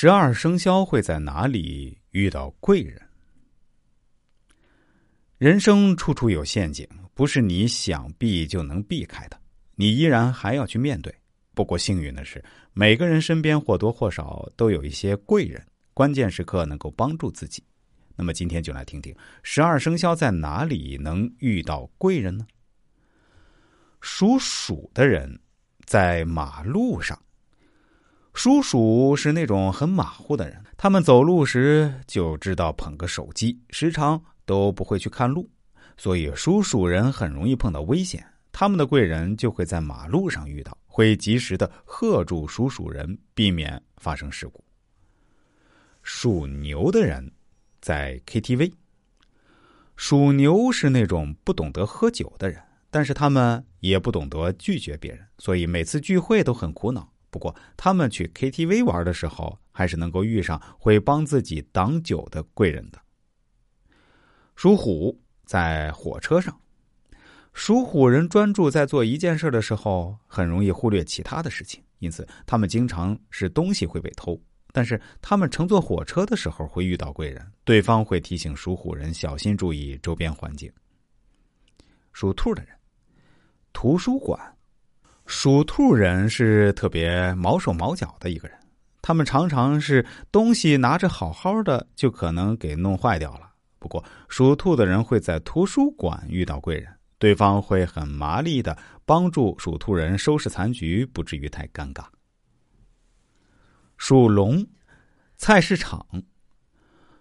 十二生肖会在哪里遇到贵人？人生处处有陷阱，不是你想避就能避开的，你依然还要去面对。不过幸运的是，每个人身边或多或少都有一些贵人，关键时刻能够帮助自己。那么今天就来听听十二生肖在哪里能遇到贵人呢？属鼠的人在马路上。属鼠是那种很马虎的人，他们走路时就知道捧个手机，时常都不会去看路，所以属鼠人很容易碰到危险。他们的贵人就会在马路上遇到，会及时的喝住属鼠人，避免发生事故。属牛的人在 KTV。属牛是那种不懂得喝酒的人，但是他们也不懂得拒绝别人，所以每次聚会都很苦恼。不过，他们去 KTV 玩的时候，还是能够遇上会帮自己挡酒的贵人的。属虎在火车上，属虎人专注在做一件事的时候，很容易忽略其他的事情，因此他们经常是东西会被偷。但是他们乘坐火车的时候会遇到贵人，对方会提醒属虎人小心注意周边环境。属兔的人，图书馆。属兔人是特别毛手毛脚的一个人，他们常常是东西拿着好好的，就可能给弄坏掉了。不过，属兔的人会在图书馆遇到贵人，对方会很麻利的帮助属兔人收拾残局，不至于太尴尬。属龙，菜市场，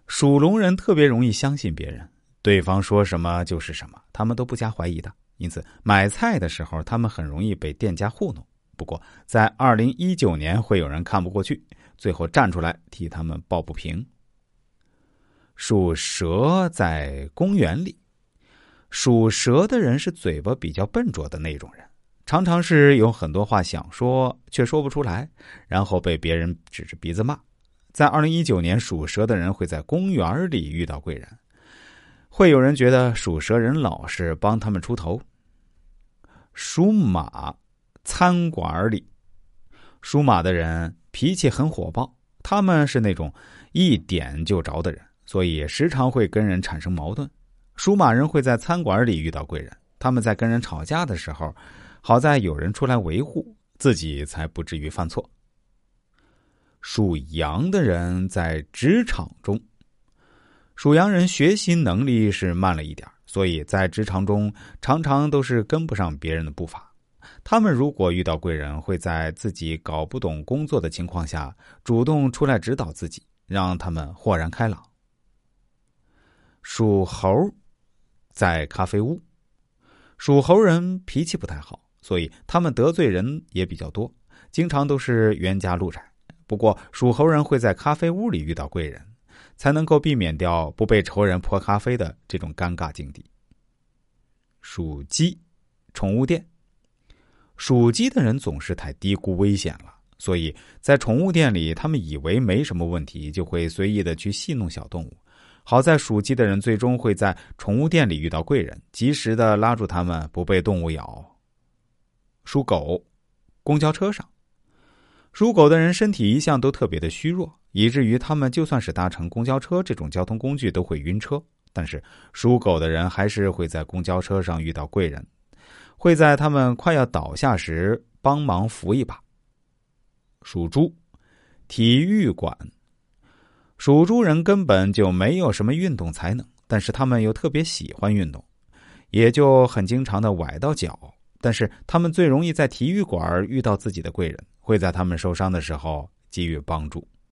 属龙人特别容易相信别人，对方说什么就是什么，他们都不加怀疑的。因此，买菜的时候，他们很容易被店家糊弄。不过，在二零一九年，会有人看不过去，最后站出来替他们抱不平。属蛇在公园里，属蛇的人是嘴巴比较笨拙的那种人，常常是有很多话想说却说不出来，然后被别人指着鼻子骂。在二零一九年，属蛇的人会在公园里遇到贵人。会有人觉得属蛇人老实，帮他们出头。属马，餐馆里，属马的人脾气很火爆，他们是那种一点就着的人，所以时常会跟人产生矛盾。属马人会在餐馆里遇到贵人，他们在跟人吵架的时候，好在有人出来维护，自己才不至于犯错。属羊的人在职场中。属羊人学习能力是慢了一点，所以在职场中常常都是跟不上别人的步伐。他们如果遇到贵人，会在自己搞不懂工作的情况下，主动出来指导自己，让他们豁然开朗。属猴，在咖啡屋，属猴人脾气不太好，所以他们得罪人也比较多，经常都是冤家路窄。不过，属猴人会在咖啡屋里遇到贵人。才能够避免掉不被仇人泼咖啡的这种尴尬境地。属鸡，宠物店。属鸡的人总是太低估危险了，所以在宠物店里，他们以为没什么问题，就会随意的去戏弄小动物。好在属鸡的人最终会在宠物店里遇到贵人，及时的拉住他们，不被动物咬。属狗，公交车上。属狗的人身体一向都特别的虚弱，以至于他们就算是搭乘公交车这种交通工具都会晕车。但是属狗的人还是会在公交车上遇到贵人，会在他们快要倒下时帮忙扶一把。属猪，体育馆。属猪人根本就没有什么运动才能，但是他们又特别喜欢运动，也就很经常的崴到脚。但是他们最容易在体育馆遇到自己的贵人。会在他们受伤的时候给予帮助。